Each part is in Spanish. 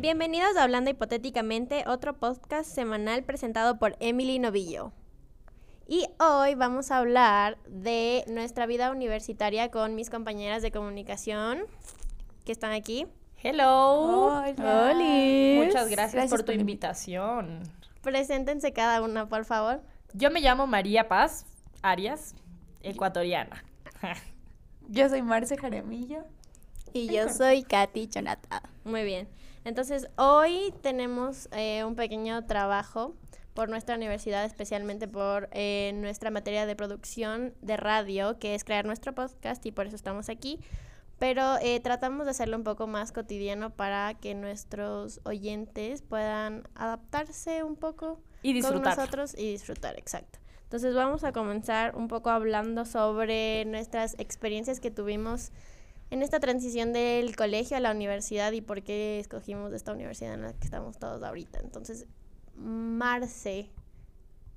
Bienvenidos a Hablando Hipotéticamente, otro podcast semanal presentado por Emily Novillo. Y hoy vamos a hablar de nuestra vida universitaria con mis compañeras de comunicación que están aquí. Hello. Hola. Muchas gracias, por tu invitación. Preséntense cada una, por favor. Yo me llamo María Paz Arias, ecuatoriana. Yo soy Marce Jaramillo. Y yo soy Katy Chonata. Muy bien. Entonces, hoy tenemos eh, un pequeño trabajo por nuestra universidad, especialmente por eh, nuestra materia de producción de radio, que es crear nuestro podcast y por eso estamos aquí. Pero eh, tratamos de hacerlo un poco más cotidiano para que nuestros oyentes puedan adaptarse un poco Y disfrutar. con nosotros y disfrutar, exacto. Entonces vamos a comenzar un poco hablando sobre nuestras experiencias que tuvimos en esta transición del colegio a la universidad y por qué escogimos esta universidad en la que estamos todos ahorita. Entonces, Marce,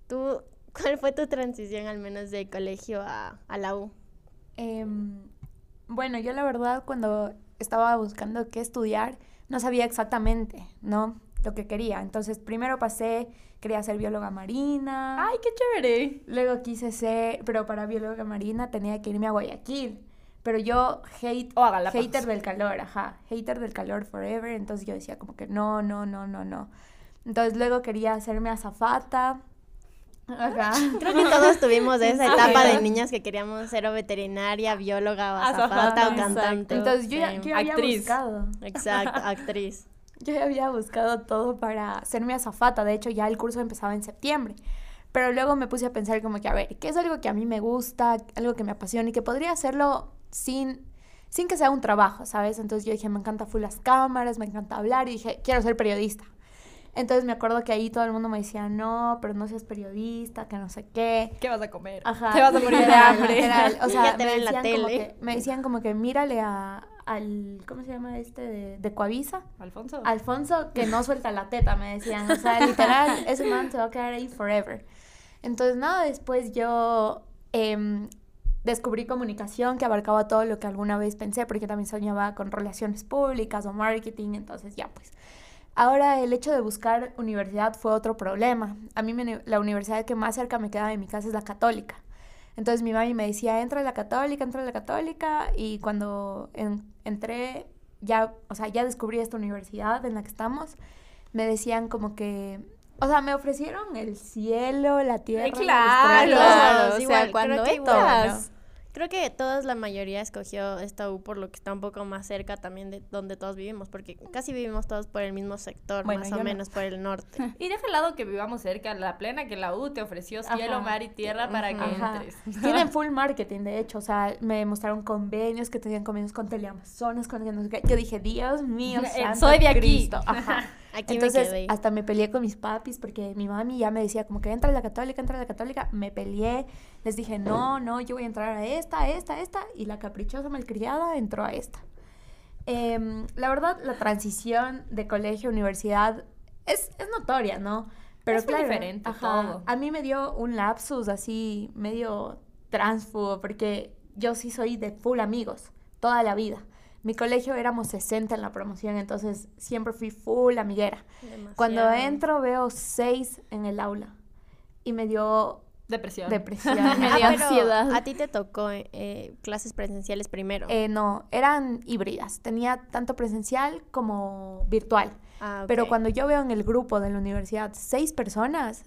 ¿tú, ¿cuál fue tu transición al menos de colegio a, a la U? Em, bueno, yo la verdad cuando estaba buscando qué estudiar, no sabía exactamente, ¿no? Lo que quería. Entonces, primero pasé, quería ser bióloga marina. Ay, qué chévere. Luego quise ser, pero para bióloga marina tenía que irme a Guayaquil. Pero yo hate, O a Galápagos. hater del calor, ajá, hater del calor forever. Entonces yo decía como que no, no, no, no, no. Entonces luego quería hacerme azafata. Ajá. Creo que todos tuvimos esa etapa de niñas que queríamos ser o veterinaria, bióloga, o Azafata, azafata o exacto. cantante. Entonces yo ya, yo ya había Actriz. buscado. Exacto, actriz. Yo ya había buscado todo para ser mi azafata. De hecho, ya el curso empezaba en septiembre. Pero luego me puse a pensar como que, a ver, ¿qué es algo que a mí me gusta, algo que me apasiona y que podría hacerlo sin, sin que sea un trabajo, ¿sabes? Entonces yo dije, me encanta full las cámaras, me encanta hablar y dije, quiero ser periodista. Entonces me acuerdo que ahí todo el mundo me decía, no, pero no seas periodista, que no sé qué. ¿Qué vas a comer? Ajá, Te vas a morir de hambre. literal. O sea, me la decían, como que, me decían como que mírale a, al, ¿cómo se llama este? De, de Coavisa. Alfonso. Alfonso que no suelta la teta, me decían. O sea, literal, ese man se va a quedar ahí forever. Entonces, nada, después yo em, descubrí comunicación que abarcaba todo lo que alguna vez pensé, porque también soñaba con relaciones públicas o marketing, entonces ya pues. Ahora el hecho de buscar universidad fue otro problema. A mí me- la universidad que más cerca me quedaba de mi casa es la católica. Entonces mi mami me decía, entra a la católica, entra a la católica. Y cuando en- entré, ya, o sea, ya descubrí esta universidad en la que estamos, me decían como que, o sea, me ofrecieron el cielo, la tierra. las claro. Claro, o sea, sea, cuando creo entras. Creo que todas la mayoría escogió esta U por lo que está un poco más cerca también de donde todos vivimos, porque casi vivimos todos por el mismo sector, Bueno, más o no. menos por el norte. Y deja al lado que vivamos cerca, la plena que la U te ofreció cielo, Ajá. mar y tierra para que Ajá. entres. Tienen full marketing, de hecho, o sea, me mostraron convenios que tenían convenios con Teleamazonas, con que no sé qué. Yo dije, Dios mío, Eh, santo soy de aquí. Cristo. Ajá. Aquí Entonces, me hasta me peleé con mis papis porque mi mami ya me decía como que entra a la católica, entra a la católica. Me peleé, les dije, no, no, yo voy a entrar a esta, a esta, a esta. Y la caprichosa malcriada entró a esta. Em, la verdad, la transición de colegio a universidad es, es notoria, ¿no? Pero Es muy claro, diferente ajá, todo. A mí me dio un lapsus así medio transfugo porque yo sí soy de full amigos toda la vida. Mi colegio éramos 60 en la promoción, entonces siempre fui full amiguera. Cuando Demasiado. entro veo 6 en el aula y me dio Depresión. depresión. Ah, me dio pero ansiedad. A ti te tocó eh, clases presenciales primero. Eh, no, eran híbridas. Tenía tanto presencial como virtual. Ah, Pero ok. cuando yo veo en el grupo de la universidad seis personas,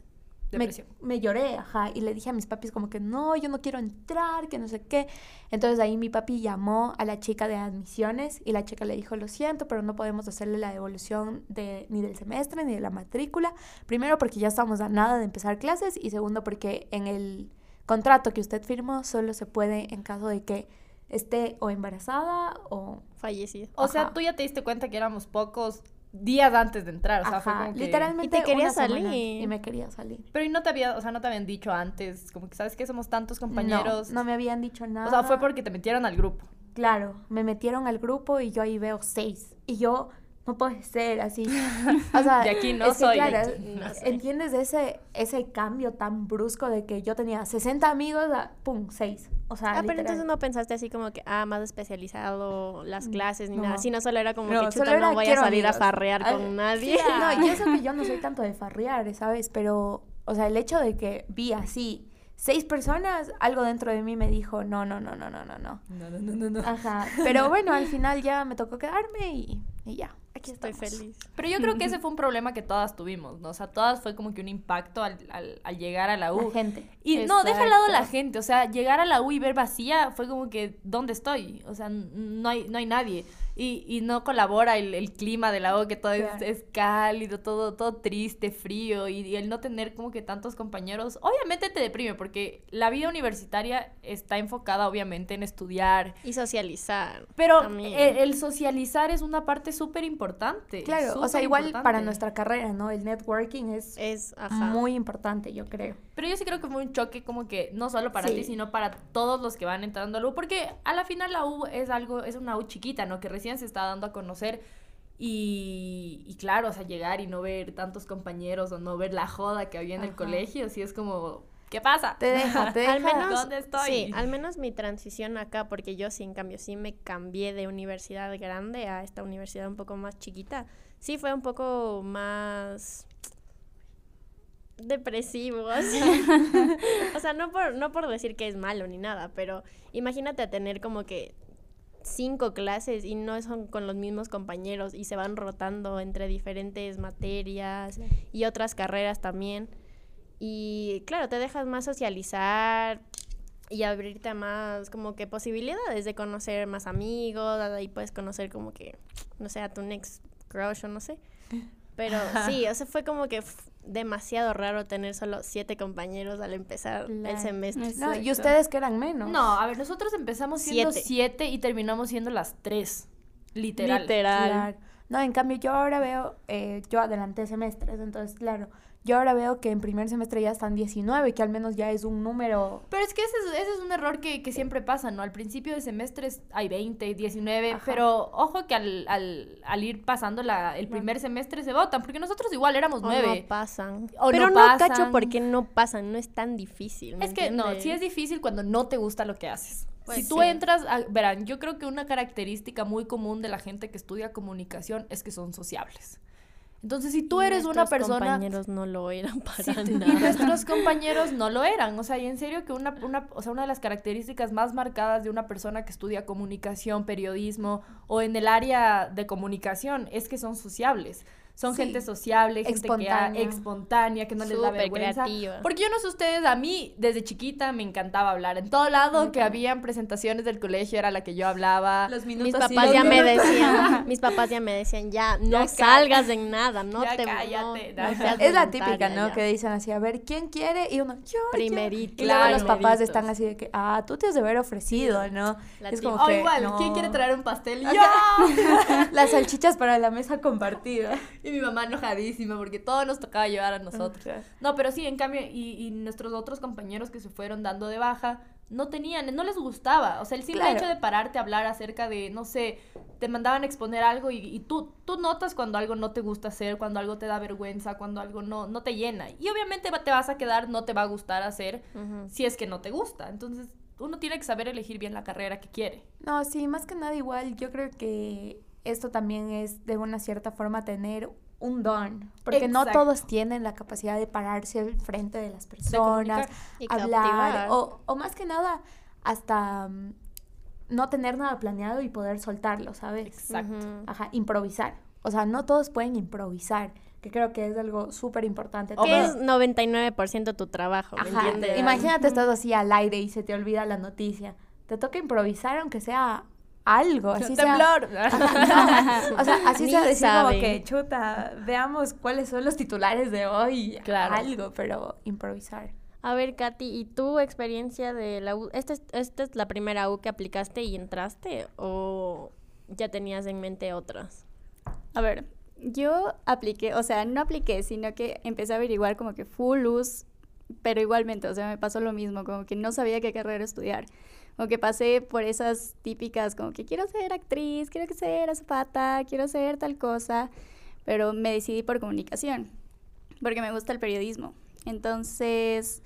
me, lloré, ajá, y le dije a mis papis como que no, yo no quiero entrar, que no sé qué. Entonces ahí mi papi llamó a la chica de admisiones y la chica le dijo, lo siento, pero no podemos hacerle la devolución de, ni del semestre ni de la matrícula. Primero porque ya estamos a nada de empezar clases y segundo porque en el contrato que usted firmó solo se puede en caso de que esté o embarazada o... Fallecido. O sea, tú ya te diste cuenta que éramos pocos días antes de entrar, o sea, fue como que... literalmente Y te semana, salir. y me quería salir. Pero y no te había, o sea, no te habían dicho antes, como que sabes que somos tantos compañeros. No, no me habían dicho nada. O sea, fue porque te metieron al grupo. Claro, me metieron al grupo y yo ahí veo seis. Y yo no puede ser así. O sea, de aquí no soy. claro, ¿entiendes ese, ese cambio tan brusco de que yo tenía 60 amigos a, pum, 6? O sea, ah, pero entonces no pensaste así como que, ah, más especializado las mm, clases ni nada, sino solo era como que chuta, no voy a salir a farrear con nadie. No, y eso que yo no soy tanto de farrear, ¿sabes? Pero, o sea, el hecho de que vi así seis personas, algo dentro de mí me dijo, no, no, no, no, no, no, no. No, no, no, no. Ajá. Pero bueno, al final ya me tocó quedarme y, y ya. Aquí estoy feliz. Pero yo creo que ese fue un problema que todas tuvimos, ¿no? O sea, todas fue como que un impacto al, al, al llegar a la U. La gente. Y no, deja al lado la gente. O sea, llegar a la U y ver vacía fue como que, ¿dónde estoy? O sea, no hay, no hay nadie y, y no colabora el, el, clima del agua, que todo es, cálido, todo, todo triste, frío, y, el no tener como que tantos compañeros, obviamente te deprime, porque la vida universitaria está enfocada obviamente en estudiar. Y socializar. Pero el, socializar es una parte súper importante. Claro, o sea, igual para nuestra carrera, ¿no? El networking es, es muy importante, yo creo. Pero yo sí creo que fue un choque como que no solo para ti, sino para todos los que van entrando a la U, porque a la final la U es algo, es una U chiquita, ¿no? Que se está dando a conocer. Y, claro, o sea, llegar y no ver tantos compañeros o no ver la joda que había en el colegio, sí es como, ¿qué pasa? Te deja, te al menos, ¿Dónde estoy? Sí, al menos mi transición acá, porque yo sí, en cambio, sí me cambié de universidad grande a esta universidad un poco más chiquita. Sí fue un poco más depresivo, o sea, no por, no por decir que es malo ni nada, pero imagínate a tener como que cinco clases y no son con los mismos compañeros y se van rotando entre diferentes materias y otras carreras también. Y claro, te dejas más socializar y abrirte a más como que posibilidades de conocer más amigos, ahí puedes conocer como que, no sé, a tu next crush o no sé. Pero sí, o sea, fue como que demasiado raro tener solo siete compañeros al empezar el semestre. y ustedes que eran menos. No, a ver, nosotros empezamos siendo siete, y terminamos siendo las tres. Literal. Literal. No, en cambio yo ahora veo, eh, yo adelanté semestres, entonces claro, yo ahora veo que en primer semestre ya están 19, que al menos ya es un número... Pero es que ese es, ese es un error que, que, siempre pasa, ¿no? Al principio de semestres hay 20, 19, pero ojo que al, al, al ir pasando la, el primer semestre se votan, porque nosotros igual éramos 9. no pasan. pero no, pasan. cacho porque no pasan, no es tan difícil. es que no, sí es difícil cuando no te gusta lo que haces. Pues si tú entras, verán, yo creo que una característica muy común de la gente que estudia comunicación es que son sociables. Entonces, si tú eres una persona... Nuestros compañeros no lo eran para nada. Y nuestros compañeros no lo eran. O sea, y en serio que una, una, o sea, una de las características más marcadas de una persona que estudia comunicación, periodismo o en el área de comunicación es que son sociables son gente sociable, gente espontánea. que espontánea, que no les da vergüenza. Creativa. Porque yo no sé ustedes, a mí desde chiquita me encantaba hablar. En todo lado que habían presentaciones del colegio era la que yo hablaba. Los minutos mis papás ya me decían, mis papás ya me decían, ya no salgas en nada, no te cállate, Es la típica, ¿no? Que dicen así, a ver, ¿quién quiere? Y uno, yo, Primerito. Y luego los papás están así de que, ah, tú te has de haber ofrecido, ¿no? es como oh, igual, ¿quién quiere traer un pastel? ¡Yo! Las salchichas para la mesa compartida. Y mi mamá enojadísima porque todo nos tocaba llevar a nosotros. No, pero sí, en cambio, y, y, nuestros otros compañeros que se fueron dando de baja, no tenían, no les gustaba. O sea, el simple hecho de pararte a hablar acerca de, no sé, te mandaban a exponer algo y, y, tú, tú notas cuando algo no te gusta hacer, cuando algo te da vergüenza, cuando algo no, no te llena. Y obviamente te vas a quedar, no te va a gustar hacer si es que no te gusta. Entonces, uno tiene que saber elegir bien la carrera que quiere. No, sí, más que nada igual, yo creo que esto también es de una cierta forma tener un don, porque no todos tienen la capacidad de pararse al frente de las personas, hablar, o, o, más que nada, hasta mm, no tener nada planeado y poder soltarlo, ¿sabes? Exacto. Ajá, improvisar. O sea, no todos pueden improvisar, que creo que es algo súper importante. Que es 99% tu trabajo, ¿me entiendes? Imagínate, estás así al aire y se te olvida la noticia. Te toca improvisar, aunque sea algo, así temblor. o sea, así sea decir como que chuta, veamos cuáles son los titulares de hoy, claro. algo, pero improvisar. A ver, Katy, ¿y tu experiencia de la U? ¿Esta es, ¿Esta es la primera U que aplicaste y entraste o ya tenías en mente otras? A ver, yo apliqué, o sea, no apliqué, sino que empecé a averiguar como que full luz, pero igualmente, o sea, me pasó lo mismo, como que no sabía qué carrera estudiar Como que pasé por esas típicas, como que quiero ser actriz, quiero ser azafata, quiero ser tal cosa, pero me decidí por comunicación, porque me gusta el periodismo. Entonces,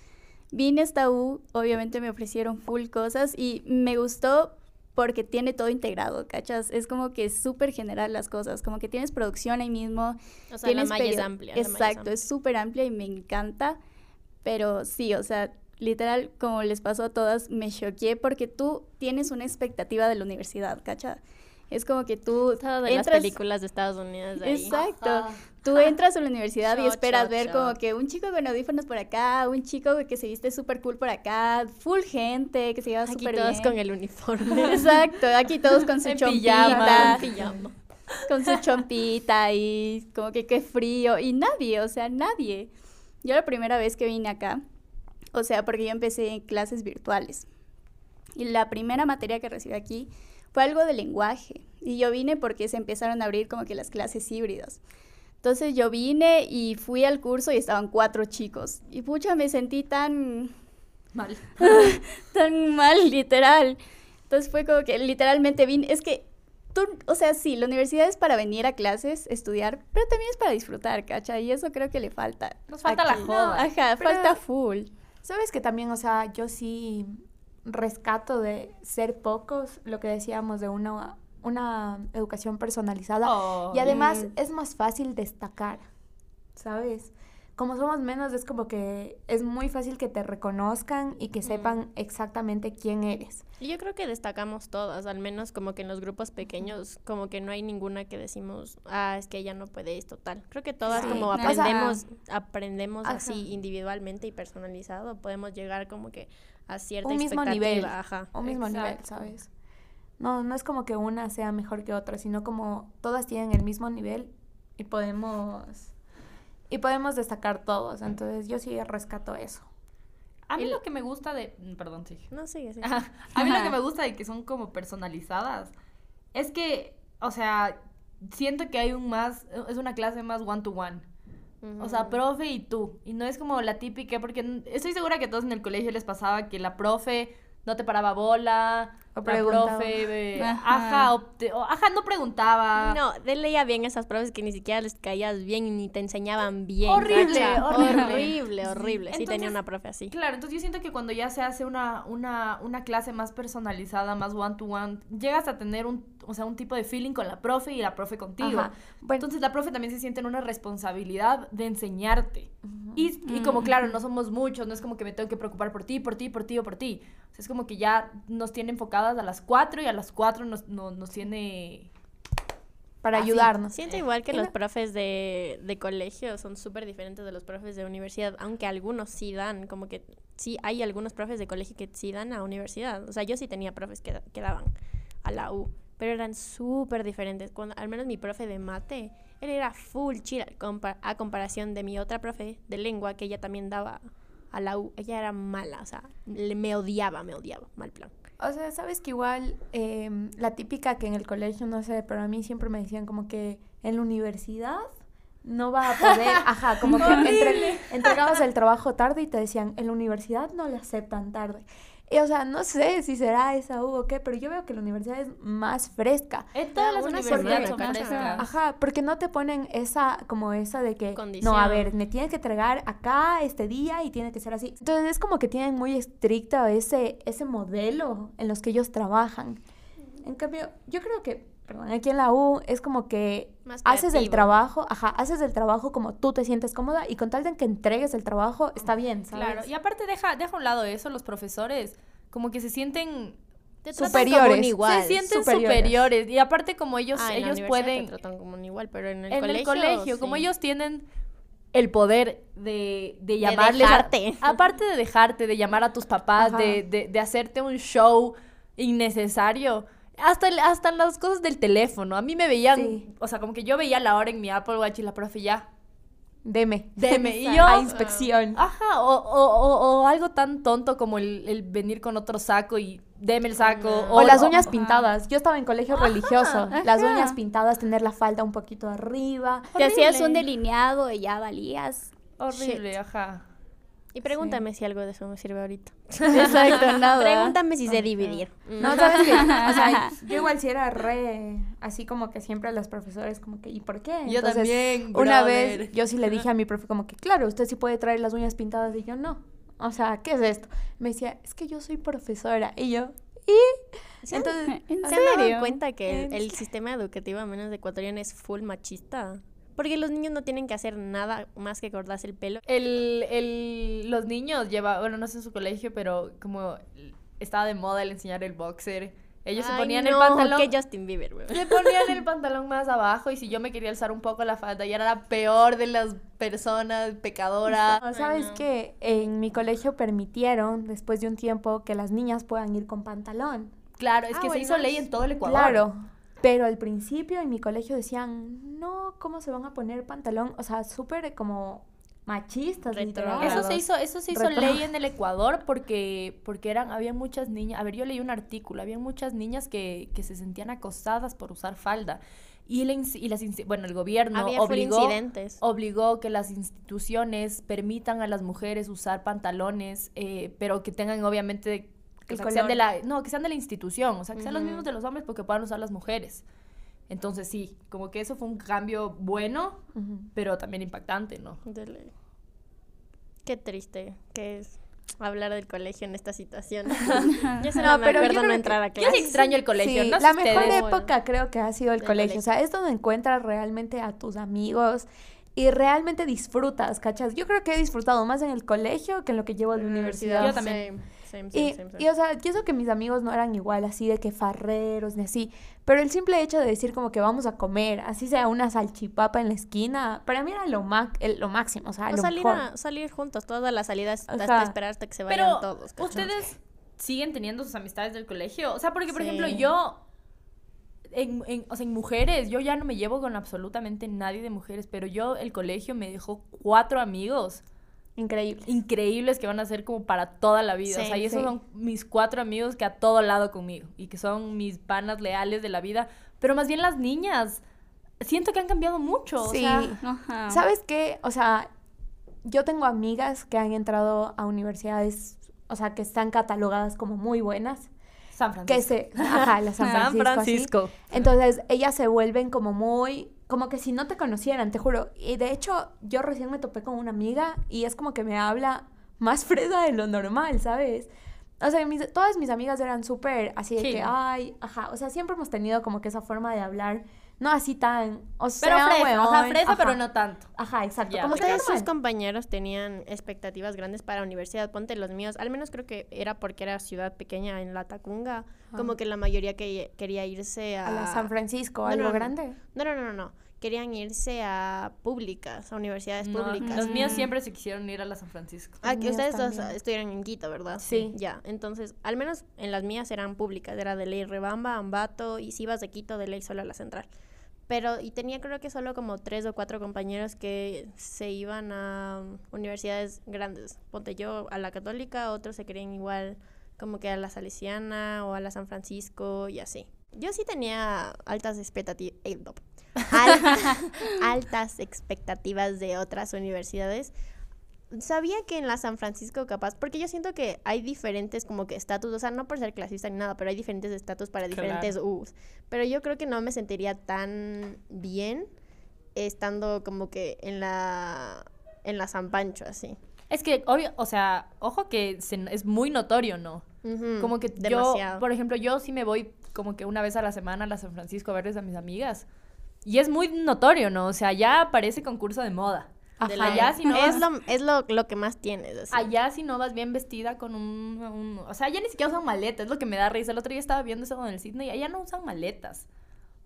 vine a esta U, obviamente me ofrecieron full cosas y me gustó porque tiene todo integrado, ¿cachas? Es como que es súper general las cosas, como que tienes producción ahí mismo. O sea, tienes la malla es amplia. Exacto, es súper amplia y me encanta, pero sí, o sea, literal, como les pasó a todas, me choqué porque tú tienes una expectativa de la universidad, ¿cachas? Es como que tú Todo de las películas de Estados Unidos. Ahí. Exacto. Tú entras a la universidad y esperas ver como que un chico con audífonos por acá, un chico que se viste súper cool por acá, full gente que se lleva súper bien. todos con el uniforme. Exacto, aquí todos con su chompita. Con su chompita y como que qué frío. Y nadie, o sea, nadie. Yo la primera vez que vine acá, o sea, porque yo empecé en clases virtuales. Y la primera materia que recibí aquí fue algo de lenguaje. Y yo vine porque se empezaron a abrir como que las clases híbridas. Entonces yo vine y fui al curso y estaban cuatro chicos. Y pucha, me sentí tan... Mal. tan mal, literal. Entonces fue como que literalmente vine... Es que tú, o sea, sí, la universidad es para venir a clases, estudiar, pero también es para disfrutar, ¿cacha? Y eso creo que le falta. Nos falta la joda. ajá, falta full. Sabes que también, o sea, yo sí rescato de ser pocos, lo que decíamos de una, una educación personalizada. Oh, y además es más fácil destacar, ¿sabes? Como somos menos, es como que es muy fácil que te reconozcan y que sepan exactamente quién eres. Y yo creo que destacamos todas, al menos como que en los grupos pequeños, como que no hay ninguna que decimos, ah, es que ella no puede esto, tal. Creo que todas Sí. como O sea, aprendemos, aprendemos ajá. así individualmente y personalizado, podemos llegar como que a cierta Un mismo nivel. Ajá. Un mismo nivel, Exacto. ¿sabes? No, no es como que una sea mejor que otra, sino como todas tienen el mismo nivel y podemos y podemos destacar todos. Entonces yo sí rescato eso. A mí Y lo que me gusta de... mm, Perdón, sí. No, sigue, sigue. Ajá. A mí lo que me gusta de que son como personalizadas es que, o sea, siento que hay un más, es una clase más one to one. O sea, profe y tú. Y no es como la típica, porque estoy segura que a todos en el colegio les pasaba que la profe no te paraba bola, la preguntaba. profe, Ajá. ajá, o te- o- ajá, no preguntaba. No, de leía bien esas profes que ni siquiera les caías bien ni te enseñaban bien. Horrible, horrible. horrible, horrible. Sí, tenía una profe así. Claro, entonces yo siento que cuando ya se hace una, una, una clase más personalizada, más one to one, llegas a tener un, o sea, un tipo de feeling con la profe y la profe contigo. Ajá. Bueno, Entonces la profe también se siente en una responsabilidad de enseñarte. Y, y como claro, no somos muchos, no es como que me tengo que preocupar por ti, por ti, por ti o por ti. O sea, es como que ya nos tiene enfocadas a las cuatro y a las cuatro nos, no- nos tiene... para así. ayudarnos. Siento igual que Y los no- profes de, de colegio son súper diferentes de los profes de universidad, aunque algunos sí dan, como que sí hay algunos profes de colegio que sí dan a universidad. O sea, yo sí tenía profes que, que daban a la U, pero eran súper diferentes. Cuando, al menos mi profe de mate, él era full chill a comparación de mi otra profe de lengua, que ella también daba a la U. Ella era mala, o sea, le- me odiaba, me odiaba, mal plan. O sea, sabes que igual em, la típica que en el colegio, no sé, pero a mí siempre me decían como que en la universidad no va a poder, ajá, como que entre- entregabas el trabajo tarde y te decían, en la universidad no le aceptan tarde. Y o sea, no sé si será esa U o qué, pero yo veo que la universidad es más fresca. En todas las universidades son frescas. Ajá, porque no te ponen esa, como esa de que, Condición. no, a ver, me tienes que entregar acá este día y tiene que ser así. Entonces es como que tienen muy estricto ese, ese modelo en los que ellos trabajan. En cambio, yo creo que, perdón, aquí en la U es como que Más haces el trabajo, ajá, haces el trabajo como tú te sientes cómoda y con tal de que entregues el trabajo, está bien, ¿sabes? Claro, y aparte deja, deja a un lado eso, los profesores como que se sienten... Te tratan Superiores. como un igual. Se sienten superiores. superiores. Y aparte como ellos, Ah, en la ellos pueden... te tratan como un igual, pero en el en colegio. el colegio, como ellos tienen el poder de, de llamarles dejarte. aparte de dejarte, de llamar a tus papás, de, de, de hacerte un show innecesario. Hasta, el- hasta las cosas del teléfono. A mí me veían, Sí. o sea, como que yo veía la hora en mi Apple Watch y la profe ya, Deme. deme. Y yo, A inspección. Ajá, o, o, o, o algo tan tonto como el, el venir con otro saco y deme el saco. O, las uñas ajá. pintadas. Yo estaba en colegio religioso. Las uñas pintadas, tener la falda un poquito arriba. Te hacías un delineado y ya valías. Horrible, Shit. ajá. Y pregúntame si algo de eso me sirve ahorita. Exacto, nada. Pregúntame si sé dividir. No, ¿sabes qué? O sea, yo igual si era re, así como que siempre a los profesores como que, ¿y por qué? yo también, Una vez yo sí le dije a mi profe como que, claro, usted sí puede traer las uñas pintadas y yo no. O sea, ¿qué es esto? Me decía, es que yo soy profesora. Y yo, ¿y? Entonces, ¿se han dado cuenta que el, el sistema educativo, a menos de ecuatoriano, es full machista? Porque los niños no tienen que hacer nada más que cortarse el pelo. El, el, los niños lleva, bueno, no sé en su colegio, pero como estaba de moda el enseñar el boxer. Ellos se ponían el pantalón. que Justin Bieber, güey. Se ponían el pantalón más abajo y si yo me quería alzar un poco la falda, ya era la peor de las personas, pecadora. ¿Sabes qué? En mi colegio permitieron, después de un tiempo, que las niñas puedan ir con pantalón. Claro, es que ah, se hizo ley en todo el Ecuador. Claro. Pero al principio en mi colegio decían, no, ¿cómo se van a poner pantalón? O sea, súper como machistas. Eso se hizo, eso se hizo ley en el Ecuador porque, porque eran, había muchas niñas, a ver, yo leí un artículo, había muchas niñas que, que se sentían acosadas por usar falda. Y, y las, bueno, el gobierno obligó, obligó que las instituciones permitan a las mujeres usar pantalones, eh, pero que tengan obviamente que sean de la, no, que sean de la institución, o sea, que sean los mismos de los hombres porque puedan usar las mujeres. Entonces sí, como que eso fue un cambio bueno, pero también impactante, ¿no? Qué triste que es hablar del colegio en esta situación. yo no, pero yo no entrar a clase. Yo sí extraño el colegio, sí, La mejor época creo que ha sido el colegio. O sea, es donde encuentras realmente a tus amigos y realmente disfrutas, ¿cachas? Yo creo que he disfrutado más en el colegio que en lo que llevo de la universidad. Yo también y, y, o sea, yo sé que mis amigos no eran igual, así de que farreros ni así, pero el simple hecho de decir como que vamos a comer, así sea una salchipapa en la esquina, para mí era lo, lo máximo, o sea, lo salir, salir juntos, todas las salidas hasta esperar hasta que se vayan todos. ¿ustedes siguen teniendo sus amistades del colegio? O sea, porque, por ejemplo, yo... En, en, o sea, en mujeres, yo ya no me llevo con absolutamente nadie de mujeres, pero yo, el colegio me dejó cuatro amigos Increíbles. Increíbles que van a ser como para toda la vida. o sea, y esos son mis cuatro amigos que a todo lado conmigo y que son mis panas leales de la vida. Pero más bien las niñas, siento que han cambiado mucho. Sí. ¿Sabes qué? O sea, yo tengo amigas que han entrado a universidades, o sea, que están catalogadas como muy buenas. San Francisco. Que se, ajá, la San Francisco. San Francisco. Entonces, ellas se vuelven como muy como que si no te conocieran, te juro. Y de hecho, yo recién me topé con una amiga y es como que me habla más fresa de lo normal, ¿sabes? O sea, todas mis amigas eran súper así de que, ay, ajá, o sea, siempre hemos tenido como que esa forma de hablar no así tan, o sea, pero fresa, o sea, fresa, pero no tanto. Ajá, exacto. Como que sus compañeros tenían expectativas grandes para la universidad, ponte los míos, al menos creo que era porque era ciudad pequeña en La Tacunga, como que la mayoría que quería irse a... A la San Francisco, algo grande. No, no, no, no, querían irse a públicas, a universidades públicas. Los míos siempre se quisieron ir a la San Francisco. Ah, que ustedes dos estuvieron en Quito, ¿verdad? Sí. Ya, entonces, al menos en las mías eran públicas, era de ley Rebamba, Ambato, y si ibas de Quito, de ley solo a la central. Pero, y tenía creo que solo como tres o cuatro compañeros que se iban a universidades grandes. Ponte yo a la católica, otros se querían igual como que a la salesiana o a la San Francisco y así. Yo sí tenía altas expectativas, eh, altas expectativas de otras universidades sabía que en la San Francisco capaz, porque yo siento que hay diferentes como que estatus, o sea, no por ser clasista ni nada, pero hay diferentes estatus para diferentes U's. Pero yo creo que no me sentiría tan bien estando como que en la en la San Pancho así. Es que obvio, o sea, ojo que es muy notorio, ¿no? como que yo, por ejemplo, yo sí me voy como que una vez a la semana a la San Francisco a verles a mis amigas. Y es muy notorio, ¿no? O sea, ya parece concurso de moda. Allá si no es, lo, es lo, que más tienes. Allá si no vas bien vestida con un, O sea, allá ni siquiera usan maletas, es lo que me da risa. El otro día estaba viendo eso en el Sydney, allá no usan maletas.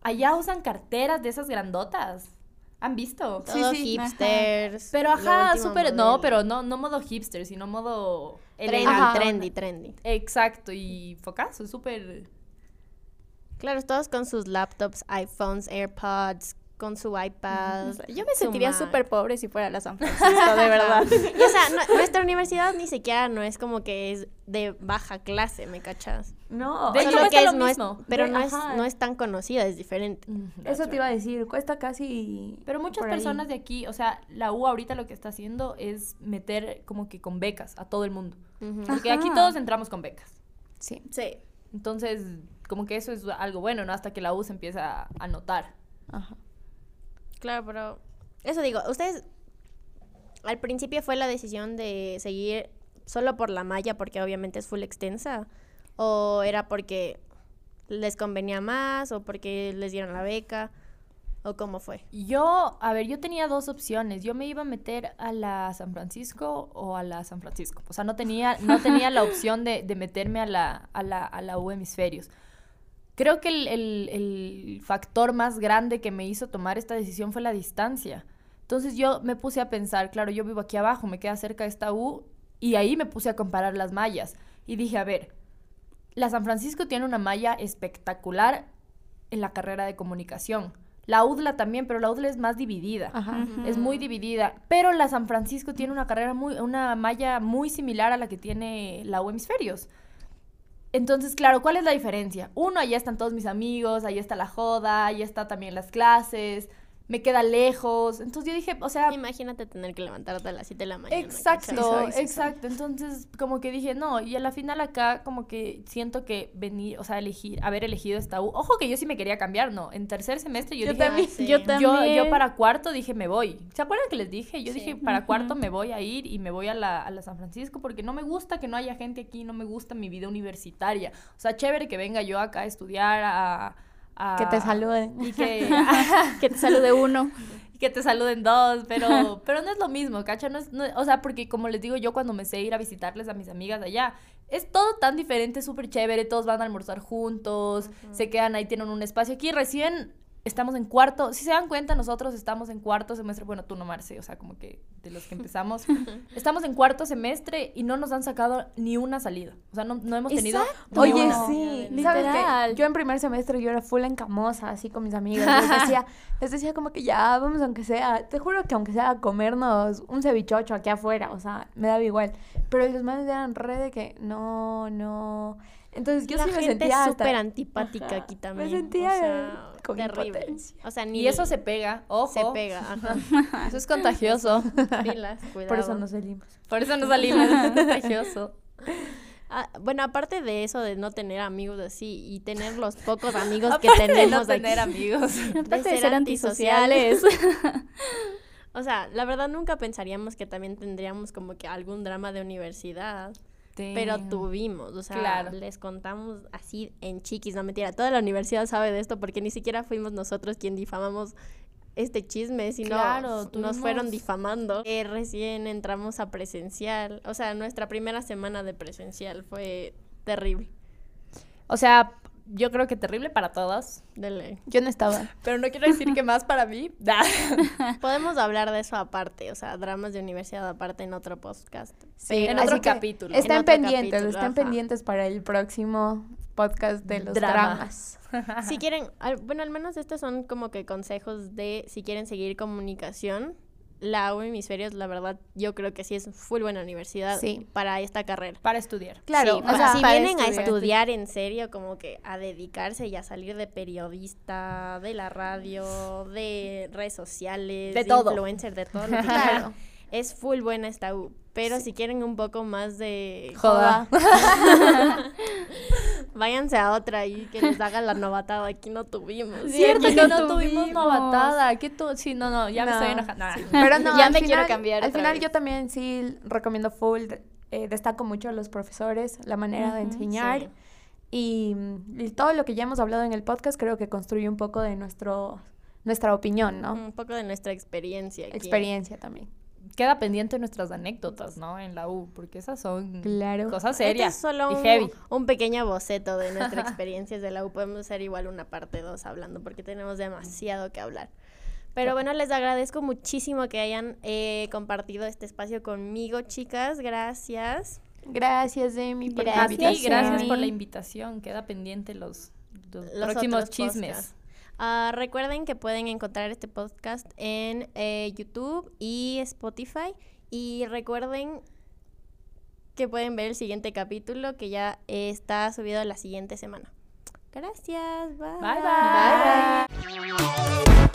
Allá usan carteras de esas grandotas. ¿Han visto? Sí, sí. hipsters. Pero ajá, súper... No, pero no, no modo hipster, sino modo... Trendy, trendy, trendy. Exacto, y focazo, súper... Claro, todos con sus laptops, iPhones, AirPods, con su iPad. Yo me sentiría súper pobre si fuera la San Francisco, de verdad. y, o sea, nuestra universidad ni siquiera no es como que es de baja clase, ¿me cachas? No, de hecho que es, lo mismo. pero no, es, no es tan conocida, es diferente. Eso te iba a decir, cuesta casi... Pero muchas personas de aquí, o sea, la U ahorita lo que está haciendo es meter como que con becas a todo el mundo. Porque aquí todos entramos con becas. Sí. Sí. Entonces, como que eso es algo bueno, ¿no? Hasta que la U se empieza a notar. Ajá. Claro, pero eso digo, ustedes al principio fue la decisión de seguir solo por la malla porque obviamente es full extensa o era porque les convenía más o porque les dieron la beca o cómo fue? Yo, a ver, yo tenía dos opciones. Yo me iba a meter a la San Francisco o a la San Francisco. O sea, no tenía, no tenía la opción de, de meterme a la, a, la, a la U Hemisferios. Creo que el, el, el, factor más grande que me hizo tomar esta decisión fue la distancia. Entonces yo me puse a pensar, claro, yo vivo aquí abajo, me queda cerca de esta U, y ahí me puse a comparar las mallas. Y dije, a ver, la San Francisco tiene una malla espectacular en la carrera de comunicación. La UDLA también, pero la UDLA es más dividida. Es muy dividida. Pero la San Francisco tiene una carrera muy, una malla muy similar a la que tiene la U Hemisferios. Entonces, claro, ¿cuál es la diferencia? Uno, allá están todos mis amigos, ahí está la joda, ahí está también las clases, me queda lejos. Entonces yo dije, o sea... Imagínate tener que levantarte a las 7 de la mañana. Exacto, exacto. Entonces como que dije, no, y a la final acá como que siento que venir, o sea, elegir, haber elegido esta U. Ojo que yo sí me quería cambiar, ¿no? En tercer semestre yo, dije, también, yo también. Yo, para cuarto dije, me voy. ¿Se acuerdan que les dije? Yo dije, para cuarto me voy a ir y me voy a la, a la San Francisco porque no me gusta que no haya gente aquí, no me gusta mi vida universitaria. O sea, chévere que venga yo acá a estudiar, a que te saluden. Y que, que te salude uno. Y que te saluden dos, pero, pero no es lo mismo, ¿cacha? No es, o sea, porque como les digo yo cuando me sé ir a visitarles a mis amigas allá, es todo tan diferente, súper chévere, todos van a almorzar juntos, se quedan ahí, tienen un espacio. Aquí recién estamos en cuarto, si se dan cuenta, nosotros estamos en cuarto semestre, bueno, tú no, Marce, o sea, como que de los que empezamos, estamos en cuarto semestre y no nos han sacado ni una salida, o sea, no, no hemos tenido... Oye, sí, literal. Yo en primer semestre yo era full encamosa, así con mis amigas, les decía, les decía como que ya, vamos aunque sea, te juro que aunque sea a comernos un cevichocho aquí afuera, o sea, me daba igual, pero los manes eran re de que no, no... Entonces yo la sí me gente sentía súper antipática aquí también. Me sentía o sea, con terrible. impotencia. O sea, ni Y eso se pega, ojo. se pega. Ajá. Eso es contagioso. Pilas, cuidado. Por eso no salimos. Por eso no salimos, es contagioso. Ah, bueno, aparte de eso de no tener amigos así y tener los pocos amigos que Aparte tenemos de no aquí, tener amigos. de de ser antisociales. o sea, la verdad nunca pensaríamos que también tendríamos como que algún drama de universidad. Pero tuvimos, o sea, Claro. les contamos así en chiquis, no mentira, toda la universidad sabe de esto porque ni siquiera fuimos nosotros quien difamamos este chisme, sino Claro, nos fueron difamando. Eh, recién entramos a presencial, o sea, nuestra primera semana de presencial fue terrible. O sea, yo creo que terrible para todas. Dele. Yo no estaba. Pero no quiero decir que más para mí. Podemos hablar de eso aparte, o sea, dramas de universidad aparte en otro podcast. Sí, en otro capítulo. En otro pendientes, capítulo, estén ajá. pendientes para el próximo podcast de los Drama. dramas. Si quieren, al- bueno, al menos estos son como que consejos de si quieren seguir comunicación. La U Hemisferios, la verdad, yo creo que sí es full buena universidad Sí. para esta carrera. Para estudiar. Claro, Sí, o sea, si vienen a estudiar. en serio, como que a dedicarse y a salir de periodista, de la radio, de redes sociales, De todo. influencer, de todo lo que Claro. es full buena esta U. Pero si quieren un poco más de Joda. váyanse a otra y que les haga la novatada. Aquí no tuvimos. Cierto aquí que no no tuvimos tuvimos. novatada. ¿Qué tú? Sí, no, no, ya me No. estoy enojando. Pero no, Ya al me quiero final- cambiar Al final vez. yo también sí recomiendo full, eh, destaco mucho a los profesores, la manera de enseñar sí. y, y todo lo que ya hemos hablado en el podcast creo que construye un poco de nuestro nuestra opinión, ¿no? Un poco de nuestra experiencia. aquí. Experiencia también. Queda pendiente nuestras anécdotas, ¿no? En la U, porque esas son Claro. cosas Este serias es solo y un, heavy. un pequeño boceto de nuestras experiencias de la U. Podemos hacer igual una parte 2 hablando porque tenemos demasiado que hablar. Pero bueno, les agradezco muchísimo que hayan eh, compartido este espacio conmigo, chicas. Gracias. Gracias, Emi, por la A ti, invitación. gracias por la invitación. Queda pendiente los, los, Los próximos chismes. Ah, recuerden que pueden encontrar este podcast en eh, YouTube y Spotify. Y recuerden que pueden ver el siguiente capítulo que ya está subido la siguiente semana. Gracias. bye. bye. bye. bye.